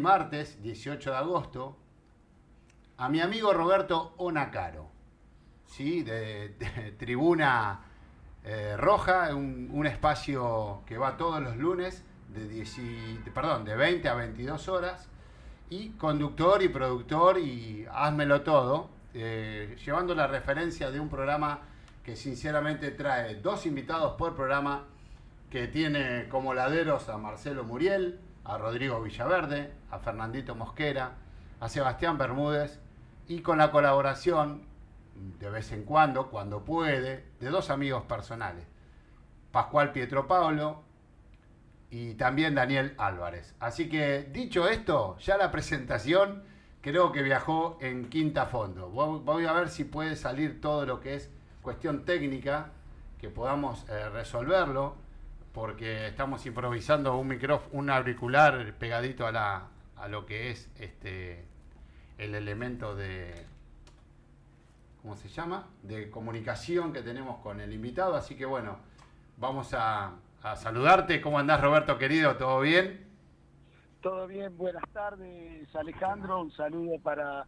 martes 18 de agosto a mi amigo Roberto Onacaro, ¿sí? de, Tribuna eh, Roja, un, espacio que va todos los lunes de, perdón, de 20 a 22 horas, y conductor y productor y házmelo todo, eh, llevando la referencia de un programa que sinceramente trae dos invitados por programa, que tiene como laderos a Marcelo Muriel, a Rodrigo Villaverde, a Fernandito Mosquera, a Sebastián Bermúdez y con la colaboración, de vez en cuando, cuando puede, de dos amigos personales, Pascual Pietro Pablo y también Daniel Álvarez. Así que dicho esto, ya la presentación creo que viajó en quinta fondo. Voy a ver si puede salir todo lo que es cuestión técnica, que podamos eh, resolverlo porque estamos improvisando un micrófono, un auricular pegadito a, la, a lo que es este el elemento de ¿cómo se llama? de comunicación que tenemos con el invitado, así que bueno, vamos a, saludarte. ¿Cómo andás Roberto querido? ¿Todo bien? Todo bien, buenas tardes Alejandro, un saludo para,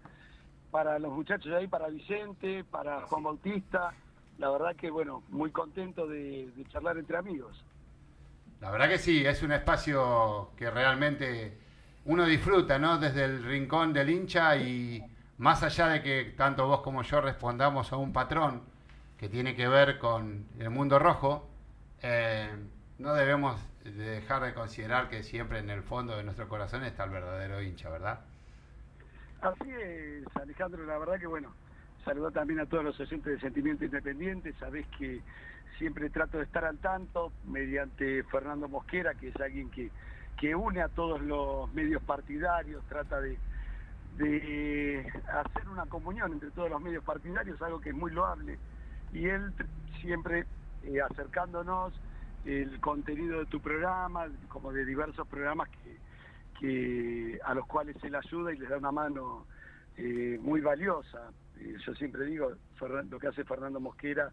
para los muchachos de ahí, para Vicente, para Juan Bautista. La verdad que bueno, muy contento de charlar entre amigos. La verdad que sí, es un espacio que realmente uno disfruta, ¿no? Desde el rincón del hincha y más allá de que tanto vos como yo respondamos a un patrón que tiene que ver con el mundo rojo, eh, no debemos dejar de considerar que siempre en el fondo de nuestro corazón está el verdadero hincha, ¿verdad? Así es, Alejandro, la verdad que bueno, saludo también a todos los oyentes de Sentimiento Independiente, sabés que siempre trato de estar al tanto mediante Fernando Mosquera, que es alguien que, une a todos los medios partidarios, trata de, hacer una comunión entre todos los medios partidarios, algo que es muy loable, y él siempre eh, acercándonos el contenido de tu programa, como de diversos programas que a los cuales él ayuda y les da una mano eh, muy valiosa. Eh, yo siempre digo, lo que hace Fernando Mosquera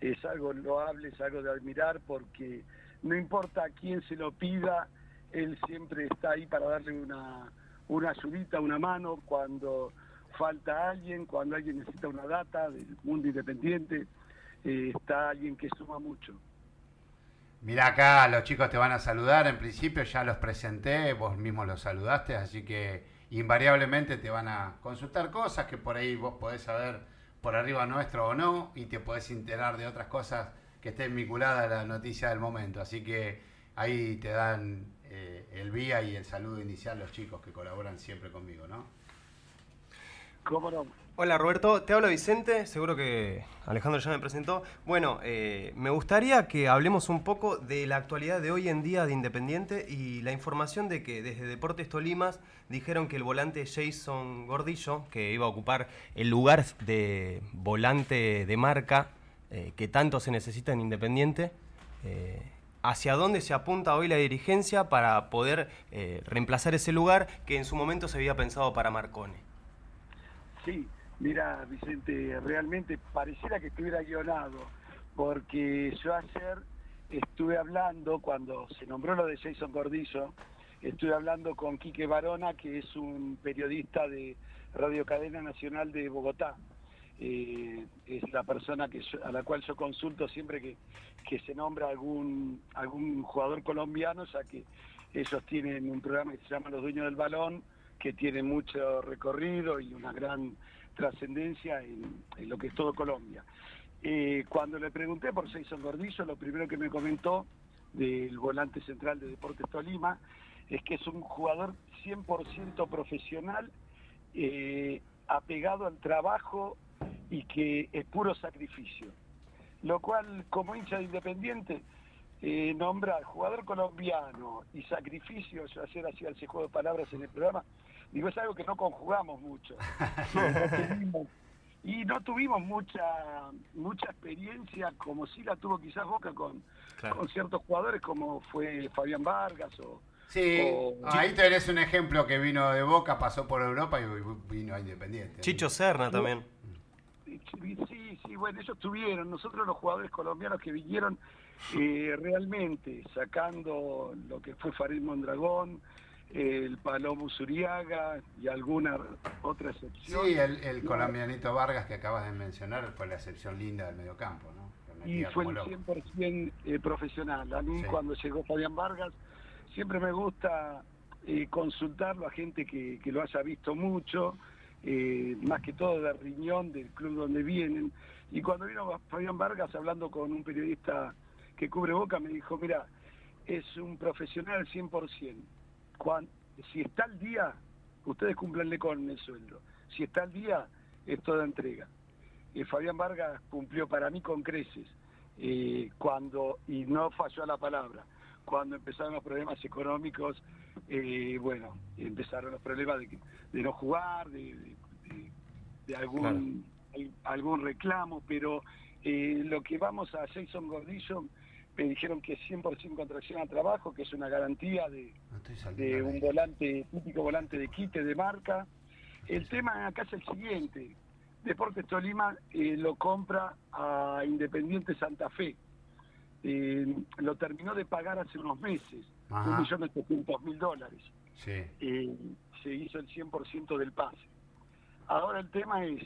es algo loable, es algo de admirar porque no importa a quién se lo pida, él siempre está ahí para darle una, una ayudita, una mano cuando falta alguien, cuando alguien necesita una data del mundo independiente, eh, está alguien que suma mucho. Mira acá, los chicos te van a saludar, en principio ya los presenté, vos mismo los saludaste, así que invariablemente te van a consultar cosas que por ahí vos podés saber por arriba nuestro o no, y te puedes enterar de otras cosas que estén vinculadas a la noticia del momento. Así que ahí te dan eh, el vía y el saludo inicial los chicos que colaboran siempre conmigo, ¿no? Hola Roberto, te habla Vicente, seguro que Alejandro ya me presentó. Bueno, eh, me gustaría que hablemos un poco de la actualidad de hoy en día de Independiente y la información de que desde Deportes Tolimas dijeron que el volante Jason Gordillo, que iba a ocupar el lugar de volante de marca eh, que tanto se necesita en Independiente, eh, ¿hacia dónde se apunta hoy la dirigencia para poder reemplazar ese lugar que en su momento se había pensado para Marcone? Sí, Mira, Vicente, realmente pareciera que estuviera guionado, porque yo ayer estuve hablando, cuando se nombró lo de Jason Gordillo, estuve hablando con Quique Barona, que es un periodista de Radio Cadena Nacional de Bogotá. Eh, es la persona que a la cual yo consulto siempre que, que se nombra algún, algún jugador colombiano, ya que ellos tienen un programa que se llama Los Dueños del Balón, que tiene mucho recorrido y una gran trascendencia en, lo que es todo Colombia. Eh, cuando le pregunté por Jason Gordillo, lo primero que me comentó del volante central de Deportes Tolima es que es un jugador 100% profesional, eh, apegado al trabajo y que es puro sacrificio. Lo cual, como hincha de Independiente, eh, nombrar jugador colombiano y sacrificio, yo ayer hacía ese juego de palabras en el programa, Digo, es algo que no conjugamos mucho. y no tuvimos mucha mucha experiencia como si la tuvo quizás Boca con, con ciertos jugadores como fue Fabián Vargas o... Sí, ahí tenés un ejemplo que vino de Boca, pasó por Europa y vino a Independiente. Chicho Serna también. Sí, sí, bueno, ellos tuvieron, nosotros los jugadores colombianos que vinieron eh, realmente sacando lo que fue Farid Mondragón, el Palomo Zuriaga y alguna otra excepción. Sí, el, colombianito Vargas que acabas de mencionar fue la excepción linda del mediocampo, ¿no? Y fue el 100% eh, profesional. A mí cuando llegó Fabián Vargas, siempre me gusta eh, consultarlo a gente que, que, lo haya visto mucho, eh, más que todo de Riñón, del club donde vienen. Y cuando vino Fabián Vargas hablando con un periodista que cubre boca, me dijo, mira, es un profesional 100% si está al día, ustedes cumplanle con el sueldo. Si está al día, es toda entrega. Eh, Fabián Vargas cumplió para mí con creces, eh, cuando, y no falló a la palabra, cuando empezaron los problemas económicos, eh, bueno, empezaron los problemas de, no jugar, de, algún, algún reclamo, pero lo que vamos a Jason Gordillo me dijeron que es 100% contracción al trabajo, que es una garantía de, de un volante, típico volante de quite de marca. El tema acá es el siguiente, Deportes Tolima eh, lo compra a Independiente Santa Fe. Eh, lo terminó de pagar hace unos meses, un millón mil dólares. Eh, se hizo el 100% del pase. Ahora el tema es,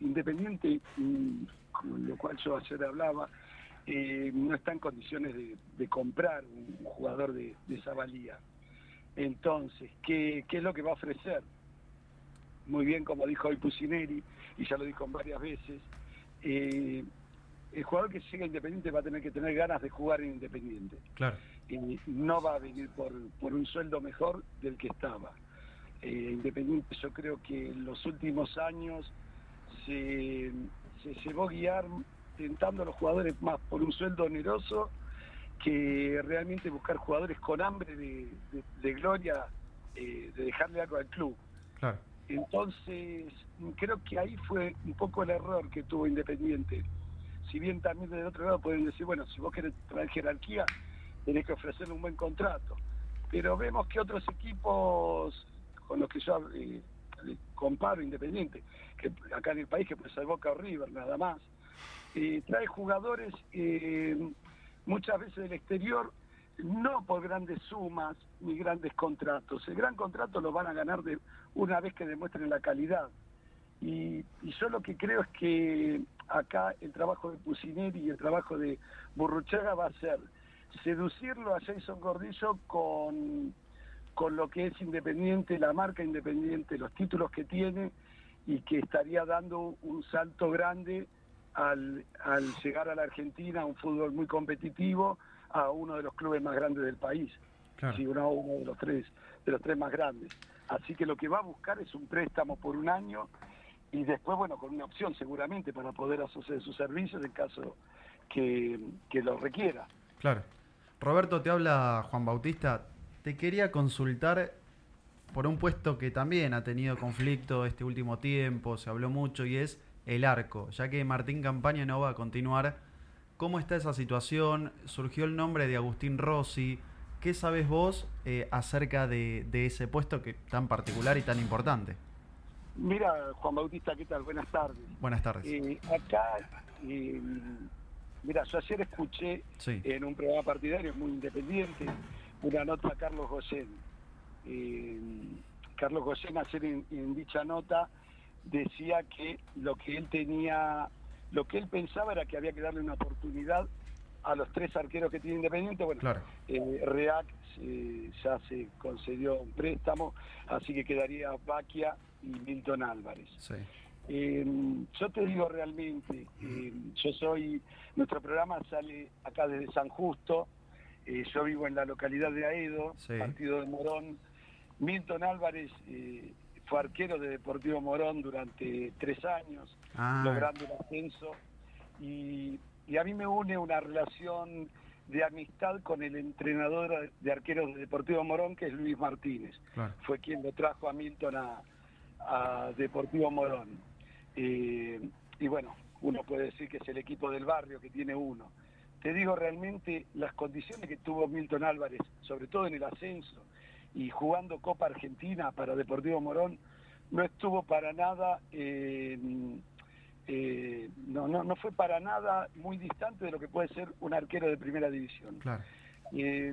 Independiente, mm, con lo cual yo ayer hablaba, eh, no está en condiciones de, comprar un jugador de, esa valía. Entonces, ¿qué, es lo que va a ofrecer? Muy bien, como dijo hoy Pusineri, y ya lo dijo varias veces, eh, el jugador que siga Independiente va a tener que tener ganas de jugar en Independiente. Claro. Y no va a venir por, un sueldo mejor del que estaba. Eh, Independiente yo creo que en los últimos años se, se llevó a guiar tentando a los jugadores más por un sueldo oneroso que realmente buscar jugadores con hambre de, gloria, eh, de dejarle algo al club. Entonces, creo que ahí fue un poco el error que tuvo Independiente. Si bien también del otro lado pueden decir, bueno, si vos querés traer jerarquía, tenés que ofrecerle un buen contrato. Pero vemos que otros equipos con los que yo eh, comparo Independiente, que acá en el país que puede ser Boca o River, nada más, trae jugadores eh, muchas veces del exterior, no por grandes sumas ni grandes contratos. El gran contrato lo van a ganar de una vez que demuestren la calidad. Y, yo lo que creo es que acá el trabajo de Pusineri y el trabajo de Burruchaga va a ser seducirlo a Jason Gordillo con, con lo que es independiente, la marca independiente, los títulos que tiene y que estaría dando un salto grande al, llegar a la Argentina, un fútbol muy competitivo, a uno de los clubes más grandes del país. Sí, uno, uno de los tres, de los tres más grandes. Así que lo que va a buscar es un préstamo por un año y después, bueno, con una opción seguramente para poder asociar sus servicios en caso que, que lo requiera. Claro. Roberto, te habla Juan Bautista. Te quería consultar por un puesto que también ha tenido conflicto este último tiempo, se habló mucho y es el arco, ya que Martín Campaña no va a continuar. ¿Cómo está esa situación? Surgió el nombre de Agustín Rossi. ¿Qué sabes vos eh, acerca de, ese puesto que tan particular y tan importante? Mira, Juan Bautista, ¿qué tal? Buenas tardes. Buenas tardes. Eh, acá, eh, mira, yo ayer escuché en un programa partidario muy independiente una nota a Carlos Goyen. Carlos Goyen ayer en dicha nota decía que lo que él tenía, lo que él pensaba era que había que darle una oportunidad a los tres arqueros que tiene Independiente. Bueno, eh, Reac eh, ya se concedió un préstamo, así que quedaría Baquia y Milton Álvarez. Em, yo te digo realmente, em, yo soy, nuestro programa sale acá desde San Justo, eh, yo vivo en la localidad de Aedo, partido de Morón. Milton Álvarez fue arquero de Deportivo Morón durante tres años, ah. logrando el ascenso. Y, a mí me une una relación de amistad con el entrenador de arqueros de Deportivo Morón, que es Luis Martínez. Fue quien lo trajo a Milton a, Deportivo Morón. Eh, y bueno, uno puede decir que es el equipo del barrio que tiene uno. Te digo realmente las condiciones que tuvo Milton Álvarez, sobre todo en el ascenso, y jugando Copa Argentina para Deportivo Morón, no estuvo para nada, eh, eh, no, no, no fue para nada muy distante de lo que puede ser un arquero de primera división. Claro. Eh,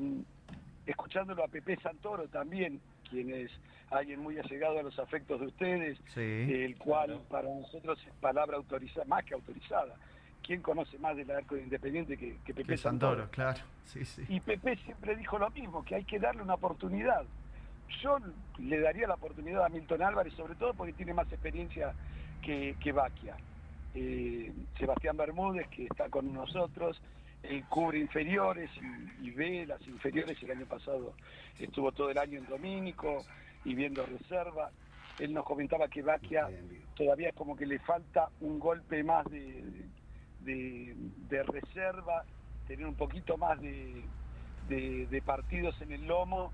escuchándolo a Pepe Santoro también, quien es alguien muy allegado a los afectos de ustedes, el cual para nosotros es palabra autorizada, más que autorizada. ¿Quién conoce más del arco de Independiente que, Pepe Santoro? Claro, Y Pepe siempre dijo lo mismo, que hay que darle una oportunidad. Yo le daría la oportunidad a Milton Álvarez, sobre todo porque tiene más experiencia que, que Baquia. Eh, Sebastián Bermúdez, que está con nosotros, él cubre inferiores y, ve las inferiores. El año pasado estuvo todo el año en Domínico y viendo reserva. Él nos comentaba que Baquia todavía es como que le falta un golpe más de, de, reserva, tener un poquito más de, de, partidos en el lomo,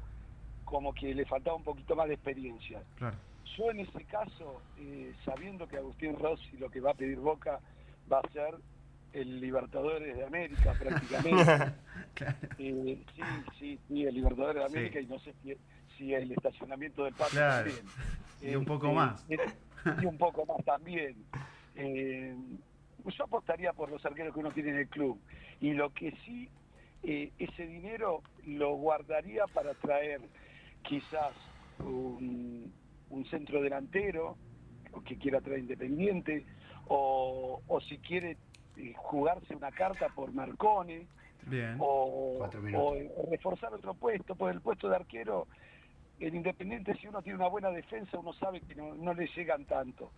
como que le faltaba un poquito más de experiencia. Yo en ese caso, eh, sabiendo que Agustín Rossi lo que va a pedir Boca va a ser el Libertadores de América prácticamente. Eh, sí, sí, sí, el Libertadores de América y no sé si, el estacionamiento del parque también. Y un poco este, más. y un poco más también. Eh, yo apostaría por los arqueros que uno tiene en el club. Y lo que sí, ese dinero lo guardaría para traer quizás un, un centro delantero que quiera traer Independiente, o, o si quiere eh, jugarse una carta por Marcone, O, reforzar otro puesto, por el puesto de arquero, el Independiente si uno tiene una buena defensa, uno sabe que no, le llegan tanto.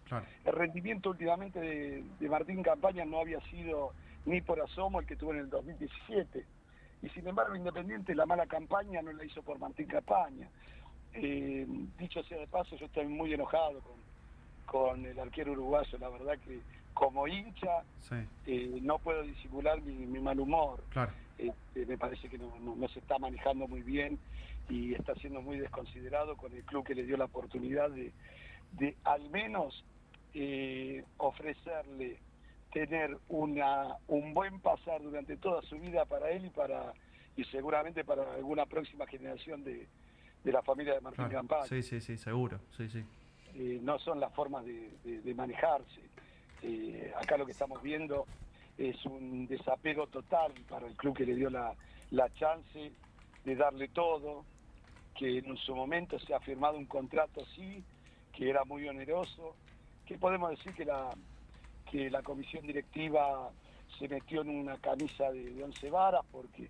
El rendimiento últimamente de, de, Martín Campaña no había sido ni por asomo el que tuvo en el 2017. Y sin embargo, Independiente la mala campaña no la hizo por Martín Campaña. Eh, dicho sea de paso, yo estoy muy enojado con, el arquero uruguayo, la verdad que como hincha eh, no puedo disimular mi, mal humor. Este, me parece que no, se está manejando muy bien y está siendo muy desconsiderado con el club que le dio la oportunidad de, de al menos eh, ofrecerle tener una, un buen pasar durante toda su vida para él y para y seguramente para alguna próxima generación de, de la familia de Martín Campaña. Sí, sí, sí, seguro, sí, sí. Eh, no son las formas de, manejarse. Eh, acá lo que estamos viendo es un desapego total para el club que le dio la, chance de darle todo, que en su momento se ha firmado un contrato así, que era muy oneroso, que podemos decir que la, que la comisión directiva se metió en una camisa de, once varas porque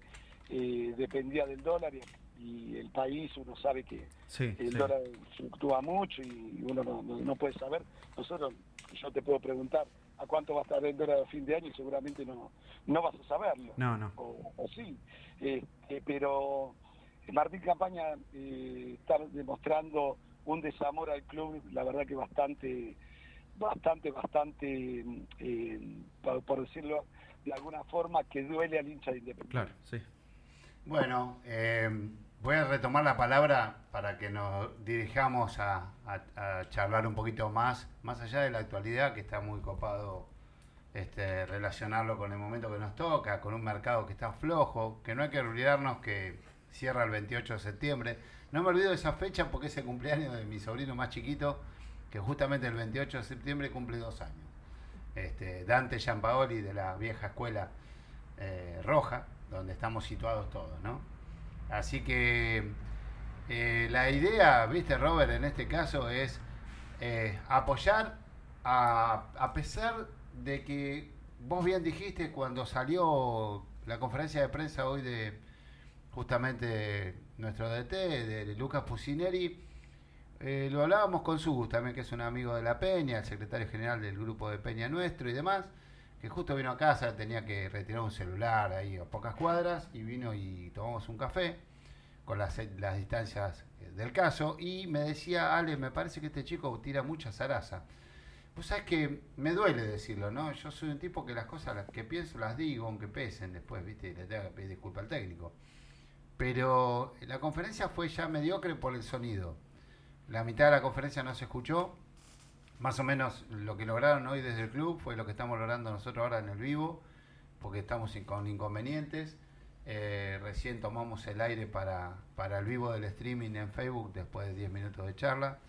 eh, dependía del dólar y y el país uno sabe que el dólar fluctúa mucho y uno no, puede saber. Nosotros, yo te puedo preguntar a cuánto va a estar el dólar a fin de año y seguramente no, no vas a saberlo. No, no. O, sí. Este, pero Martín Campaña eh, está demostrando un desamor al club, la verdad que bastante, bastante, bastante, eh, por, decirlo de alguna forma, que duele al hincha de Independiente. Claro, sí. Bueno, eh, Voy a retomar la palabra para que nos dirijamos a, charlar un poquito más, más allá de la actualidad, que está muy copado este, relacionarlo con el momento que nos toca, con un mercado que está flojo, que no hay que olvidarnos que cierra el 28 de septiembre. No me olvido de esa fecha porque es el cumpleaños de mi sobrino más chiquito, que justamente el 28 de septiembre cumple dos años. Este, Dante Giampaoli de la vieja escuela eh, roja, donde estamos situados todos, ¿no? Así que eh, la idea, viste Robert, en este caso es eh, apoyar a, pesar de que vos bien dijiste cuando salió la conferencia de prensa hoy de justamente nuestro DT, de Lucas Pusineri, eh, lo hablábamos con Sus también, que es un amigo de la Peña, el secretario general del grupo de Peña Nuestro y demás, que justo vino a casa, tenía que retirar un celular ahí a pocas cuadras y vino y tomamos un café con las, las distancias del caso y me decía, Ale, me parece que este chico tira mucha zaraza. Pues sabes que me duele decirlo, ¿no? Yo soy un tipo que las cosas que pienso las digo, aunque pesen después, ¿viste? le tengo que pedir disculpa al técnico. Pero la conferencia fue ya mediocre por el sonido. La mitad de la conferencia no se escuchó, más o menos lo que lograron hoy desde el club fue lo que estamos logrando nosotros ahora en el vivo, porque estamos con inconvenientes. Eh, recién tomamos el aire para, para, el vivo del streaming en Facebook después de 10 minutos de charla.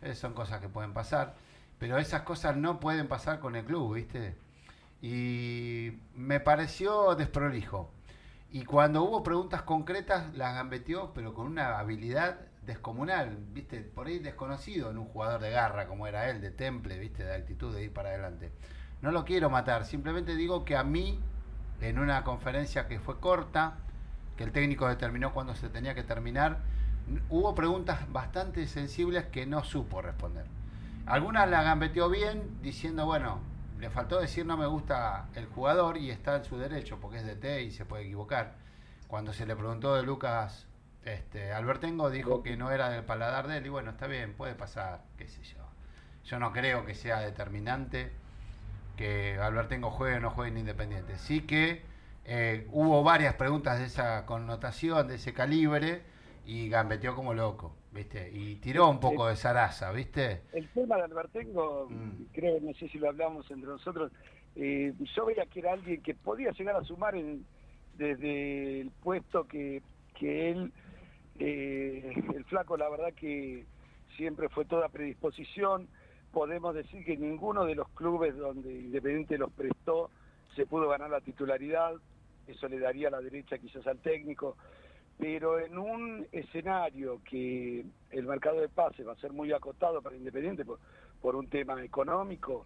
Eh, son cosas que pueden pasar, pero esas cosas no pueden pasar con el club, ¿viste? Y me pareció desprolijo. Y cuando hubo preguntas concretas, las gambeteó, pero con una habilidad descomunal, ¿viste? Por ahí desconocido en un jugador de garra como era él, de temple, ¿viste? De actitud de ir para adelante. No lo quiero matar, simplemente digo que a mí, en una conferencia que fue corta, que el técnico determinó cuándo se tenía que terminar, hubo preguntas bastante sensibles que no supo responder. Algunas la gambeteó bien, diciendo, bueno, le faltó decir no me gusta el jugador y está en su derecho, porque es de T y se puede equivocar. Cuando se le preguntó de Lucas este, Albertengo, dijo que no era del paladar de él, y bueno, está bien, puede pasar, qué sé yo. Yo no creo que sea determinante que Albertengo juegue o no juegue en Independiente. Sí que eh, hubo varias preguntas de esa connotación, de ese calibre, y gambeteó como loco, ¿viste? Y tiró un poco de zaraza, ¿viste? El tema de Albertengo, mm. creo, no sé si lo hablamos entre nosotros, eh, yo veía que era alguien que podía llegar a sumar en, desde el puesto que, que él, eh, el flaco, la verdad que siempre fue toda predisposición. Podemos decir que ninguno de los clubes donde Independiente los prestó se pudo ganar la titularidad, eso le daría la derecha quizás al técnico pero en un escenario que el mercado de pases va a ser muy acotado para Independiente por, un tema económico,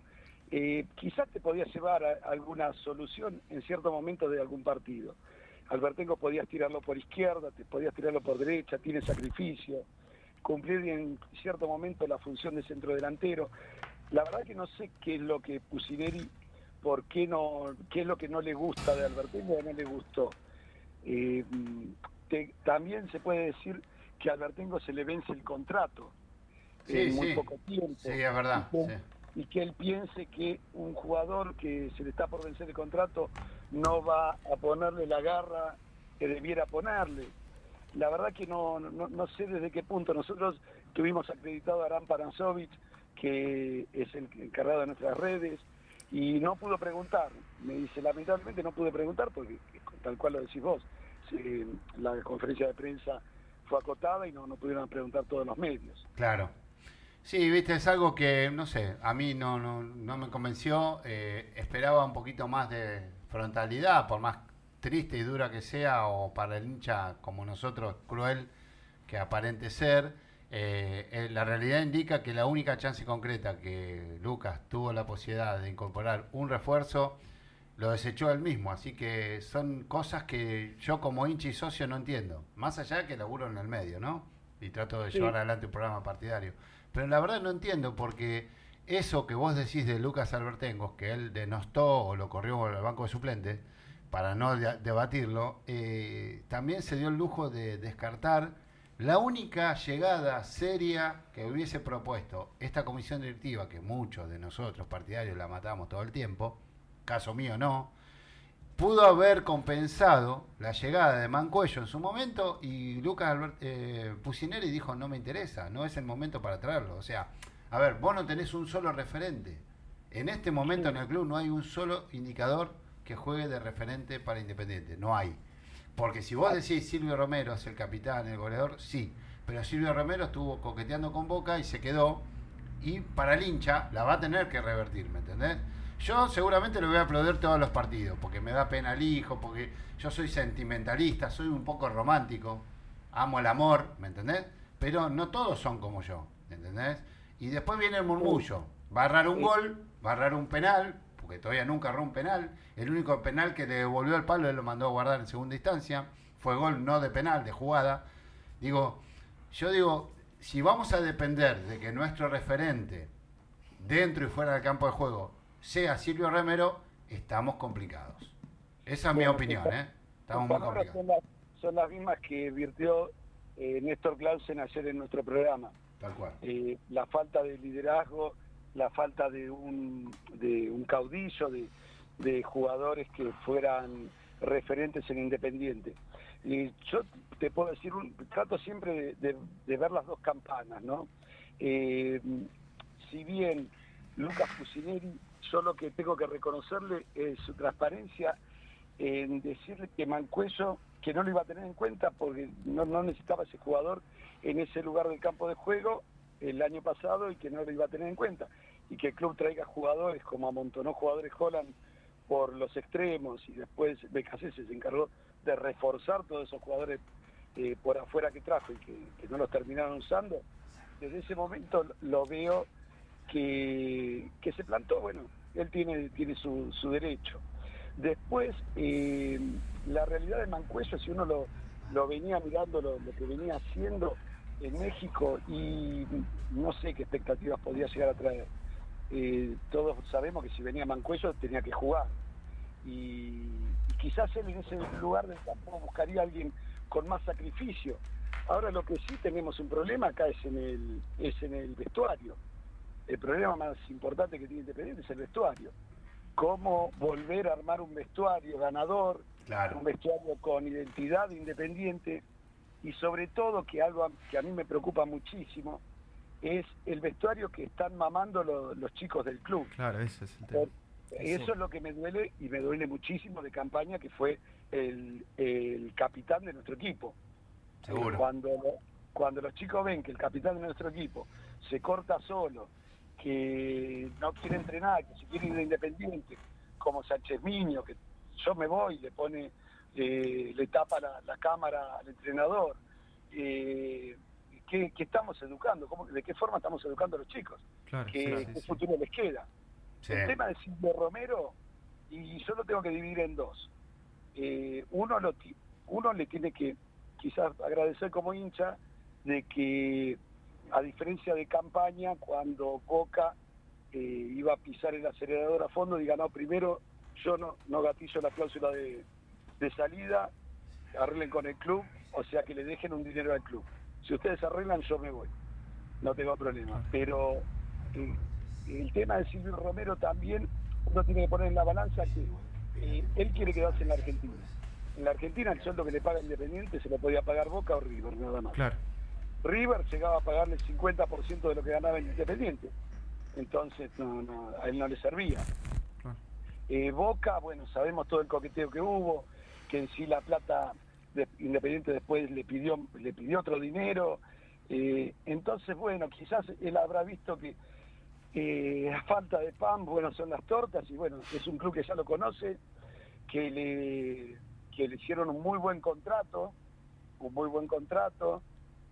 eh, quizás te podías llevar alguna solución en cierto momento de algún partido. Albertengo podías tirarlo por izquierda, te podías tirarlo por derecha, tiene sacrificio, cumplir en cierto momento la función de centro delantero. La verdad que no sé qué es lo que Pusineri, por qué no, qué es lo que no le gusta de Albertengo o no le gustó. Eh, también se puede decir que a Albertengo se le vence el contrato en muy poco tiempo. Sí, es verdad. Y que, él piense que un jugador que se le está por vencer el contrato no va a ponerle la garra que debiera ponerle. La verdad que no, no, sé desde qué punto. Nosotros tuvimos acreditado a Aram Paranzovic, que es el encargado de nuestras redes, y no pudo preguntar. Me dice, lamentablemente no pude preguntar porque, tal cual lo decís vos, la conferencia de prensa fue acotada y no, no pudieron preguntar todos los medios. Claro. Sí, viste, es algo que, no sé, a mí no, no, no me convenció. Eh, esperaba un poquito más de frontalidad, por más triste y dura que sea, o para el hincha como nosotros, cruel que aparente ser. Eh, eh, la realidad indica que la única chance concreta que Lucas tuvo la posibilidad de incorporar un refuerzo lo desechó él mismo. Así que son cosas que yo como hincha y socio no entiendo. Más allá de que laburo en el medio, ¿no? Y trato de llevar adelante un programa partidario. Pero la verdad no entiendo porque eso que vos decís de Lucas Albertengos, que él denostó o lo corrió al banco de suplentes, para no debatirlo, eh, también se dio el lujo de descartar la única llegada seria que hubiese propuesto esta comisión directiva, que muchos de nosotros partidarios la matamos todo el tiempo, caso mío no, pudo haber compensado la llegada de Mancuello en su momento y Lucas Albert, eh, dijo no me interesa, no es el momento para traerlo. O sea, a ver, vos no tenés un solo referente. En este momento en el club no hay un solo indicador que juegue de referente para Independiente, no hay. Porque si vos decís Silvio Romero es el capitán, el goleador, sí. Pero Silvio Romero estuvo coqueteando con Boca y se quedó. Y para el hincha la va a tener que revertir, ¿me entendés? Yo seguramente lo voy a aplaudir todos los partidos, porque me da pena el hijo, porque yo soy sentimentalista, soy un poco romántico, amo el amor, ¿me entendés? Pero no todos son como yo, ¿me entendés? Y después viene el murmullo, va a agarrar un gol, va a agarrar un penal, porque todavía nunca agarró un penal, el único penal que le devolvió el palo, él lo mandó a guardar en segunda instancia, fue gol no de penal, de jugada. Digo, yo digo, si vamos a depender de que nuestro referente, dentro y fuera del campo de juego, sea Silvio Remero, estamos complicados. Esa es mi opinión, ¿eh? Estamos muy complicados. Son, las mismas que virtió eh, Néstor Clausen ayer en nuestro programa. Tal cual. Eh, la falta de liderazgo, la falta de un, de un caudillo, de, jugadores que fueran referentes en Independiente. Y yo te puedo decir, trato siempre de, ver las dos campanas, ¿no? Eh, si bien Lucas Fusineri yo lo que tengo que reconocerle es su transparencia en decirle que Mancuello, que no lo iba a tener en cuenta porque no, necesitaba ese jugador en ese lugar del campo de juego el año pasado y que no lo iba a tener en cuenta. Y que el club traiga jugadores como amontonó jugadores Holland por los extremos y después BKC se encargó de reforzar todos esos jugadores eh, por afuera que trajo y que, no los terminaron usando, desde ese momento lo veo que, que se plantó, bueno, él tiene, tiene su, su derecho. Después, eh, la realidad de Mancuello, si uno lo, lo venía mirando, lo, que venía haciendo en México, y no sé qué expectativas podía llegar a traer. Eh, todos sabemos que si venía Mancuello tenía que jugar. Y, quizás él en ese lugar del campo buscaría a alguien con más sacrificio. Ahora lo que sí tenemos un problema acá es en el, es en el vestuario. El problema más importante que tiene Independiente es el vestuario cómo volver a armar un vestuario ganador, un vestuario con identidad independiente y sobre todo que algo que a mí me preocupa muchísimo es el vestuario que están mamando los chicos del club. Claro, ese es el tema. Eso es lo que me duele y me duele muchísimo de campaña que fue el, capitán de nuestro equipo. Seguro. Cuando, cuando los chicos ven que el capitán de nuestro equipo se corta solo, que no quiere entrenar, que se quiere ir de independiente, como Sánchez Miño, que yo me voy, le pone, le tapa la, cámara al entrenador. Eh, ¿qué, estamos educando? ¿Cómo, ¿De qué forma estamos educando a los chicos? ¿Qué, futuro les queda? El tema de Silvio Romero, y yo lo tengo que dividir en dos. Eh, uno, lo, uno le tiene que quizás agradecer como hincha de que a diferencia de campaña, cuando Boca eh, iba a pisar el acelerador a fondo, diga, no, primero yo no, no gatillo la cláusula de, salida, arreglen con el club, o sea que le dejen un dinero al club. Si ustedes arreglan, yo me voy, no tengo problema. Pero eh, el tema de Silvio Romero también uno tiene que poner en la balanza que eh, él quiere quedarse en la Argentina. En la Argentina el sueldo que le paga Independiente se lo podía pagar Boca o River, nada más. Claro. River llegaba a pagarle el 50% de lo que ganaba en Independiente. Entonces a él no le servía. Eh, Boca, bueno, sabemos todo el coqueteo que hubo, que en sí la plata de Independiente después le pidió, le pidió otro dinero. Eh, entonces, bueno, quizás él habrá visto que la falta de pan, bueno, son las tortas, y bueno, es un club que ya lo conoce, que le, que le hicieron un muy buen contrato, un muy buen contrato,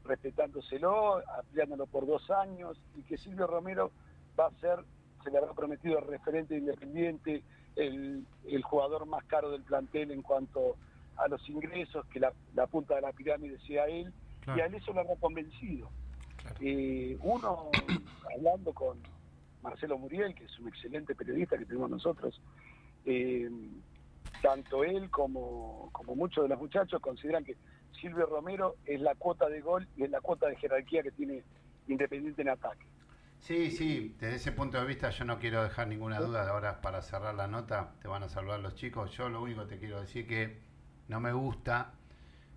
respetándoselo, ampliándolo por dos años, y que Silvio Romero va a ser, se le habrá prometido el referente independiente, el, jugador más caro del plantel en cuanto a los ingresos, que la, punta de la pirámide sea él, y a él eso lo habrá convencido. Eh, uno, hablando con Marcelo Muriel, que es un excelente periodista que tenemos nosotros, eh, tanto él como, como muchos de los muchachos consideran que Silvio Romero es la cuota de gol y es la cuota de jerarquía que tiene Independiente en ataque. Sí, sí, desde ese punto de vista yo no quiero dejar ninguna duda. Ahora para cerrar la nota te van a salvar los chicos. Yo lo único que te quiero decir que no me gusta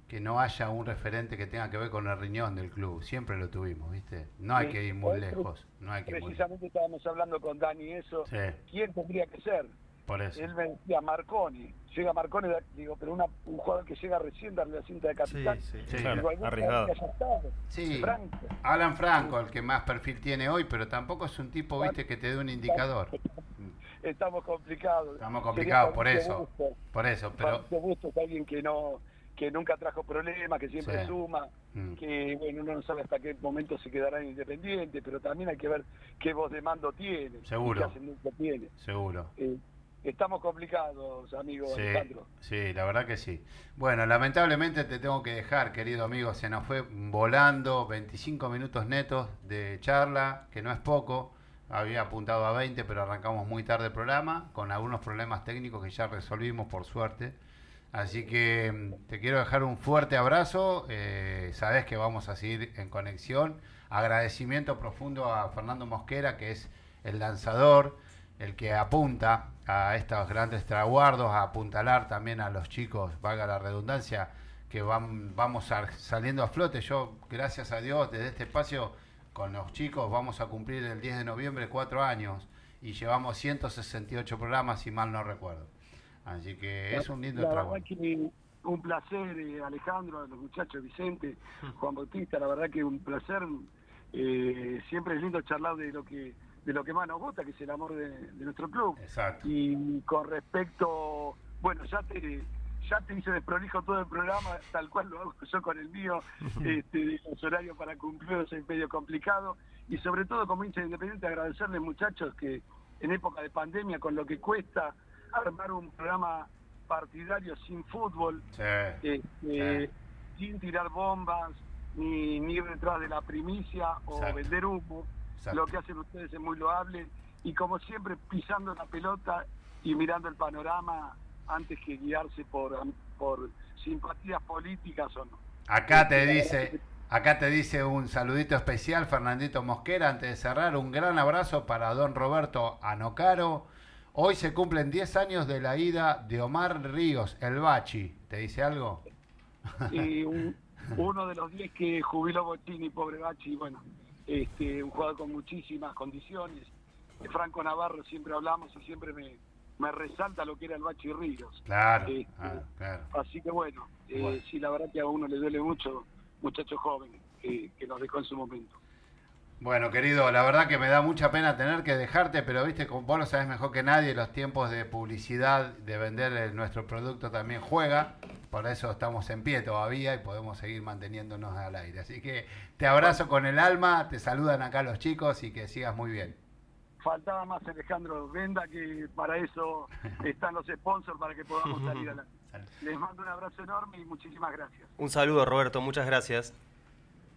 que no haya un referente que tenga que ver con el riñón del club. Siempre lo tuvimos, ¿viste? No hay que ir muy lejos. No hay que precisamente estábamos hablando con Dani eso. ¿Quién tendría que ser? Por eso. Él me decía Marconi. Llega Marconi, digo, pero una, un jugador que llega recién darle la cinta de capitán. Sí, sí, sí. arriesgado. Sí, Franco. Alan Franco, el que más perfil tiene hoy, pero tampoco es un tipo, viste, que te dé un indicador. Estamos complicados. Estamos complicados, por eso. Por eso, pero... Gusto es alguien que no que nunca trajo problemas, que siempre suma, mm. que bueno, uno no sabe hasta qué momento se quedará independiente, pero también hay que ver qué voz de mando tiene. Seguro. Qué tiene. Seguro. Eh, estamos complicados, amigo sí, Alejandro. Sí, la verdad que sí. Bueno, lamentablemente te tengo que dejar, querido amigo, se nos fue volando 25 minutos netos de charla, que no es poco. Había apuntado a 20, pero arrancamos muy tarde el programa, con algunos problemas técnicos que ya resolvimos por suerte. Así que mm, te quiero dejar un fuerte abrazo. Eh, sabes que vamos a seguir en conexión. Agradecimiento profundo a Fernando Mosquera, que es el lanzador, el que apunta a estos grandes traguardos, a apuntalar también a los chicos, valga la redundancia, que van, vamos saliendo a flote. Yo, gracias a Dios, desde este espacio con los chicos vamos a cumplir el 10 de noviembre cuatro años y llevamos 168 programas, si mal no recuerdo. Así que es un lindo trabajo. Un placer, eh, Alejandro, los muchachos, Vicente, Juan Bautista, la verdad que un placer. Eh, siempre es lindo charlar de lo que de lo que más nos gusta, que es el amor de, nuestro club. Exacto. Y con respecto, bueno, ya te ya te hice desprolijo todo el programa, tal cual lo hago yo con el mío, este, los horarios para cumplirlos es medio complicado, y sobre todo como hincha independiente agradecerles muchachos que en época de pandemia, con lo que cuesta armar un programa partidario sin fútbol, este, sin tirar bombas, ni, ni ir detrás de la primicia o vender humo, lo que hacen ustedes es muy loable, y como siempre pisando la pelota y mirando el panorama antes que guiarse por, por simpatías políticas o no. Acá te dice, acá te dice un saludito especial Fernandito Mosquera antes de cerrar, un gran abrazo para don Roberto Anocaro. Hoy se cumplen 10 años de la ida de Omar Ríos, el Bachi. ¿Te dice algo? Y uno de los 10 que jubiló Bottini, pobre Bachi, bueno, este, un jugador con muchísimas condiciones. De Franco Navarro siempre hablamos y siempre me, me resalta lo que era el Bachi Ríos. Claro, este, claro. Así que bueno, eh, sí, la verdad que a uno le duele mucho, muchacho joven, que, nos dejó en su momento. Bueno, querido, la verdad que me da mucha pena tener que dejarte, pero viste, vos lo sabes mejor que nadie, los tiempos de publicidad, de vender nuestro producto también juega, por eso estamos en pie todavía y podemos seguir manteniéndonos al aire. Así que te abrazo con el alma, te saludan acá los chicos y que sigas muy bien faltaba más Alejandro Venda, que para eso están los sponsors, para que podamos salir adelante. Les mando un abrazo enorme y muchísimas gracias. Un saludo, Roberto, muchas gracias.